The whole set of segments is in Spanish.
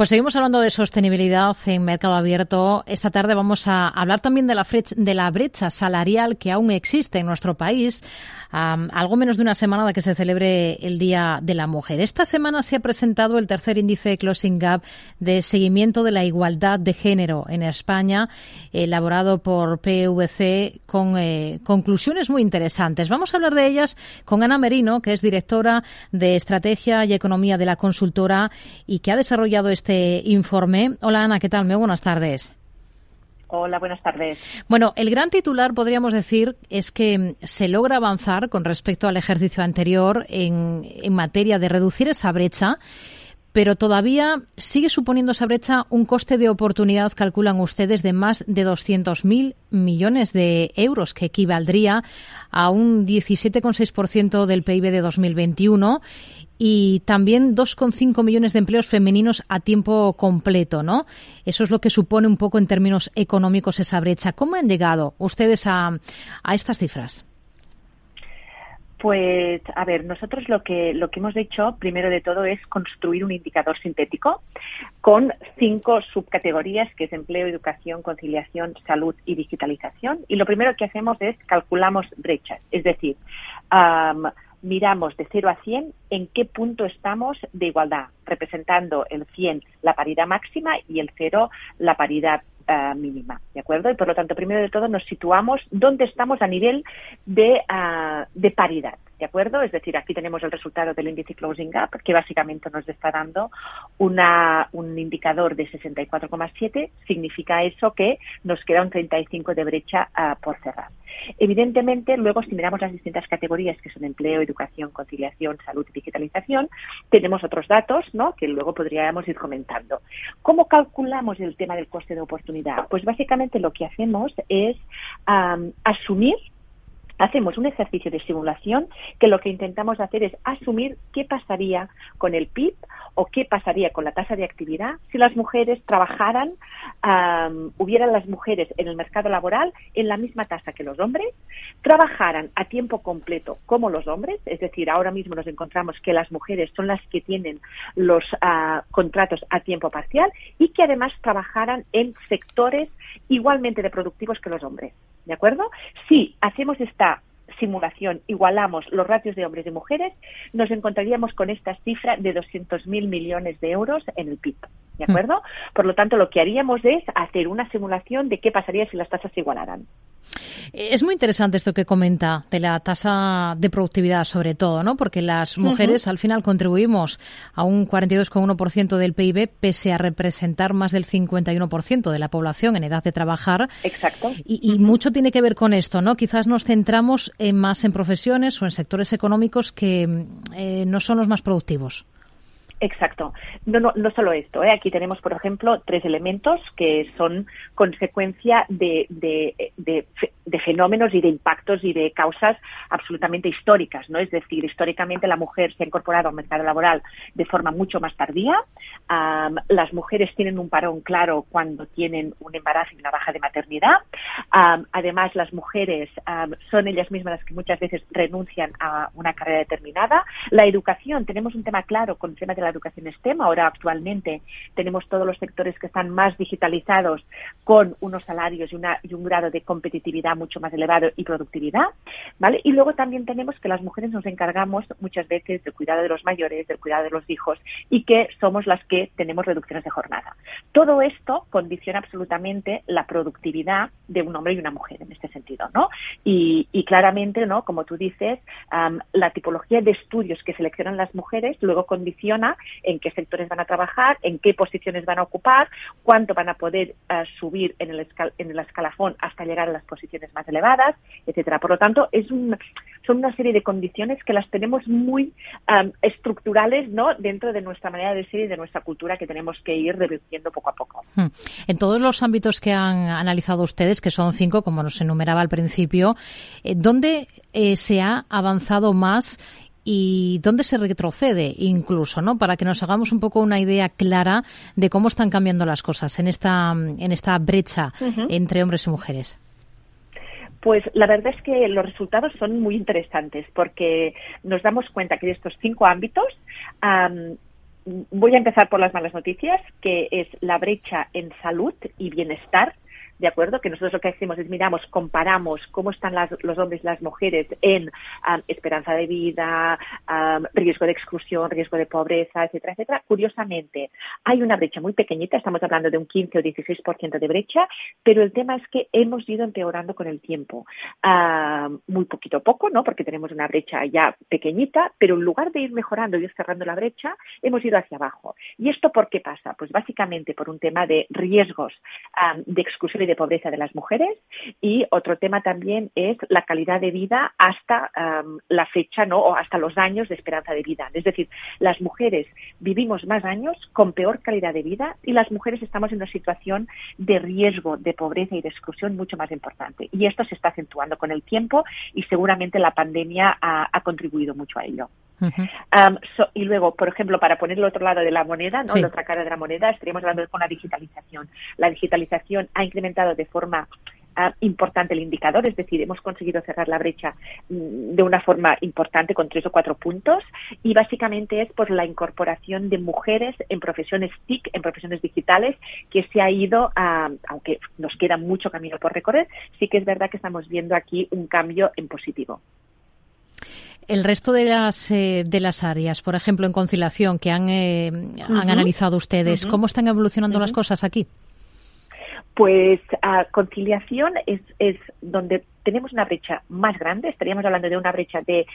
Pues seguimos hablando de sostenibilidad en mercado abierto. Esta tarde vamos a hablar también de la, de la brecha salarial que aún existe en nuestro país, algo menos de una semana de que se celebre el Día de la Mujer. Esta semana se ha presentado el tercer índice Closing Gap de seguimiento de la igualdad de género en España, elaborado por PVC con eh, conclusiones muy interesantes. Vamos a hablar de ellas con Ana Merino, que es directora de Estrategia y Economía de la consultora y que ha desarrollado este este informe. Hola Ana, ¿qué tal? Muy buenas tardes. Hola, buenas tardes. Bueno, el gran titular, podríamos decir, es que se logra avanzar con respecto al ejercicio anterior en, en materia de reducir esa brecha pero todavía sigue suponiendo esa brecha un coste de oportunidad, calculan ustedes, de más de 200.000 millones de euros, que equivaldría a un 17,6% del PIB de 2021 y también 2,5 millones de empleos femeninos a tiempo completo, ¿no? Eso es lo que supone un poco en términos económicos esa brecha. ¿Cómo han llegado ustedes a, a estas cifras? Pues, a ver, nosotros lo que, lo que hemos hecho, primero de todo, es construir un indicador sintético con cinco subcategorías, que es empleo, educación, conciliación, salud y digitalización. Y lo primero que hacemos es calculamos brechas, es decir, miramos de 0 a 100 en qué punto estamos de igualdad, representando el 100 la paridad máxima y el 0 la paridad eh, mínima, ¿de acuerdo? Y por lo tanto, primero de todo, nos situamos dónde estamos a nivel de, uh, de paridad. ¿De acuerdo? Es decir, aquí tenemos el resultado del índice Closing Gap, que básicamente nos está dando una, un indicador de 64,7. Significa eso que nos queda un 35 de brecha uh, por cerrar. Evidentemente, luego, si miramos las distintas categorías que son empleo, educación, conciliación, salud y digitalización, tenemos otros datos ¿no? que luego podríamos ir comentando. ¿Cómo calculamos el tema del coste de oportunidad? Pues básicamente lo que hacemos es um, asumir hacemos un ejercicio de simulación que lo que intentamos hacer es asumir qué pasaría con el PIB o qué pasaría con la tasa de actividad si las mujeres trabajaran, hubieran las mujeres en el mercado laboral en la misma tasa que los hombres, trabajaran a tiempo completo como los hombres, es decir, ahora mismo nos encontramos que las mujeres son las que tienen los ah, contratos a tiempo parcial y que además trabajaran en sectores igualmente de productivos que los hombres. ¿De acuerdo? Si hacemos esta simulación igualamos los ratios de hombres y mujeres, nos encontraríamos con esta cifra de 200.000 millones de euros en el PIB. ¿De hmm. acuerdo? Por lo tanto, lo que haríamos es hacer una simulación de qué pasaría si las tasas se igualaran. Es muy interesante esto que comenta de la tasa de productividad, sobre todo, ¿no? Porque las mujeres al final contribuimos a un 42,1% del PIB, pese a representar más del 51% de la población en edad de trabajar. Exacto. Y, mucho tiene que ver con esto, ¿no? Quizás nos centramos más en profesiones o en sectores económicos que eh, no son los más productivos. Exacto. No, no, no solo esto. ¿eh? Aquí tenemos, por ejemplo, tres elementos que son consecuencia de, de, de, fenómenos y de impactos y de causas absolutamente históricas. ¿no? Es decir, históricamente la mujer se ha incorporado al mercado laboral de forma mucho más tardía. las mujeres tienen un parón claro cuando tienen un embarazo y una baja de maternidad. además, las mujeres son ellas mismas las que muchas veces renuncian a una carrera determinada. La educación, tenemos un tema claro con el tema de la educación STEM. Ahora actualmente tenemos todos los sectores que están más digitalizados con unos salarios y, una, y un grado de competitividad mucho más elevado y productividad, ¿vale? Y luego también tenemos que las mujeres nos encargamos muchas veces del cuidado de los mayores, del cuidado de los hijos y que somos las que tenemos reducciones de jornada. Todo esto condiciona absolutamente la productividad de un hombre y una mujer en este sentido, ¿no? Y, claramente, ¿no? Como tú dices, la tipología de estudios que seleccionan las mujeres luego condiciona en qué sectores van a trabajar, en qué posiciones van a ocupar, cuánto van a poder uh, subir en el, en el escalafón hasta llegar a las posiciones más elevadas, etcétera. Por lo tanto, es un, son una serie de condiciones que las tenemos muy estructurales ¿no? dentro de nuestra manera de ser y de nuestra cultura que tenemos que ir reduciendo poco a poco. Hmm. En todos los ámbitos que han analizado ustedes, que son cinco, como nos enumeraba al principio, eh, ¿dónde eh, se ha avanzado más y dónde se retrocede incluso, ¿no? Para que nos hagamos un poco una idea clara de cómo están cambiando las cosas en esta, en esta brecha entre hombres y mujeres. Pues la verdad es que los resultados son muy interesantes porque nos damos cuenta que de estos cinco ámbitos voy a empezar por las malas noticias, que es la brecha en salud y bienestar ¿de acuerdo? Que nosotros lo que hacemos es miramos, comparamos cómo están los hombres y las mujeres en um, esperanza de vida, um, riesgo de exclusión, riesgo de pobreza, etcétera, etcétera. Curiosamente, hay una brecha muy pequeñita, estamos hablando de un 15 o 16% de brecha, pero el tema es que hemos ido empeorando con el tiempo. Um, muy poquito a poco, ¿no? Porque tenemos una brecha ya pequeñita, pero en lugar de ir mejorando y ir cerrando la brecha, hemos ido hacia abajo. ¿Y esto por qué pasa? Pues básicamente por un tema de riesgos de exclusión y de pobreza de las mujeres y otro tema también es la calidad de vida hasta la fecha ¿no? o hasta los años de esperanza de vida. Es decir, las mujeres vivimos más años con peor calidad de vida y las mujeres estamos en una situación de riesgo de pobreza y de exclusión mucho más importante. Y esto se está acentuando con el tiempo y seguramente la pandemia ha, contribuido mucho a ello. Y luego, por ejemplo, para poner el otro lado de la moneda, ¿no? la otra cara de la moneda, estaríamos hablando con la digitalización. La digitalización ha incrementado de forma importante el indicador, es decir, hemos conseguido cerrar la brecha mm, de una forma importante con tres o cuatro puntos y básicamente es por la incorporación de mujeres en profesiones TIC, en profesiones digitales, que se ha ido, a, aunque nos queda mucho camino por recorrer, sí que es verdad que estamos viendo aquí un cambio en positivo. El resto de las, eh, de las áreas, por ejemplo, en conciliación, que han, eh, han analizado ustedes, ¿cómo están evolucionando las cosas aquí? Pues conciliación es, es donde tenemos una brecha más grande, estaríamos hablando de una brecha de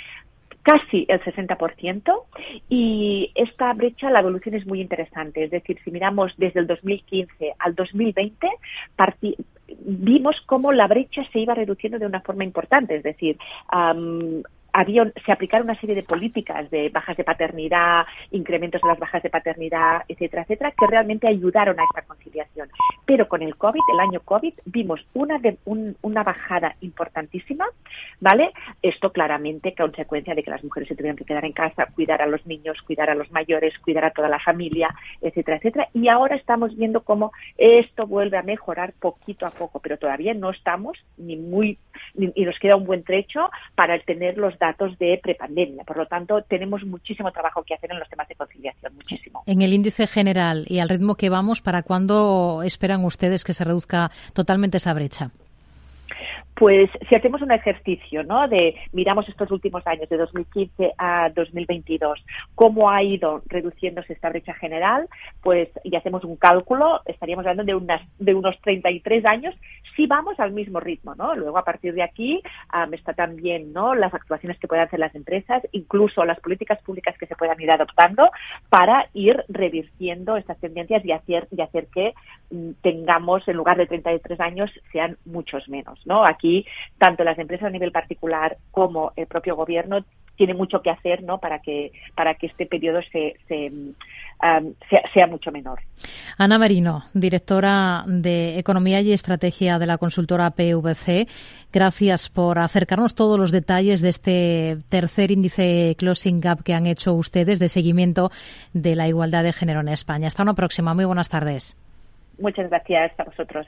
casi el 60% y esta brecha, la evolución es muy interesante. Es decir, si miramos desde el 2015 al 2020, vimos cómo la brecha se iba reduciendo de una forma importante. Es decir, se aplicaron una serie de políticas de bajas de paternidad, incrementos de las bajas de paternidad, etcétera, etcétera, que realmente ayudaron a esta conciliación. Pero con el COVID, el año COVID, vimos una, de, una bajada importantísima, ¿vale? Esto claramente consecuencia de que las mujeres se tuvieron que quedar en casa, cuidar a los niños, cuidar a los mayores, cuidar a toda la familia, etcétera, etcétera. Y ahora estamos viendo cómo esto vuelve a mejorar poquito a poco, pero todavía no estamos ni muy, y nos queda un buen trecho para tener los datos datos de prepandemia. Por lo tanto, tenemos muchísimo trabajo que hacer en los temas de conciliación, muchísimo. En el índice general y al ritmo que vamos, ¿para cuándo esperan ustedes que se reduzca totalmente esa brecha? Pues si hacemos un ejercicio, ¿no? De miramos estos últimos años, de 2015 a 2022, cómo ha ido reduciéndose esta brecha general, pues y hacemos un cálculo, estaríamos hablando de unas de unos 33 años si vamos al mismo ritmo, ¿no? Luego a partir de aquí está también, ¿no? Las actuaciones que puedan hacer las empresas, incluso las políticas públicas que se puedan ir adoptando para ir revirtiendo estas tendencias y hacer y hacer que mm, tengamos en lugar de 33 años sean muchos menos, ¿no? Aquí tanto las empresas a nivel particular como el propio gobierno tiene mucho que hacer ¿no? para que para que este periodo se, um, sea, mucho menor. Ana Merino, directora de Economía y Estrategia de la consultora PVC, gracias por acercarnos todos los detalles de este tercer índice Closing Gap que han hecho ustedes de seguimiento de la igualdad de género en España. Hasta una próxima. Muy buenas tardes. Muchas gracias a vosotros.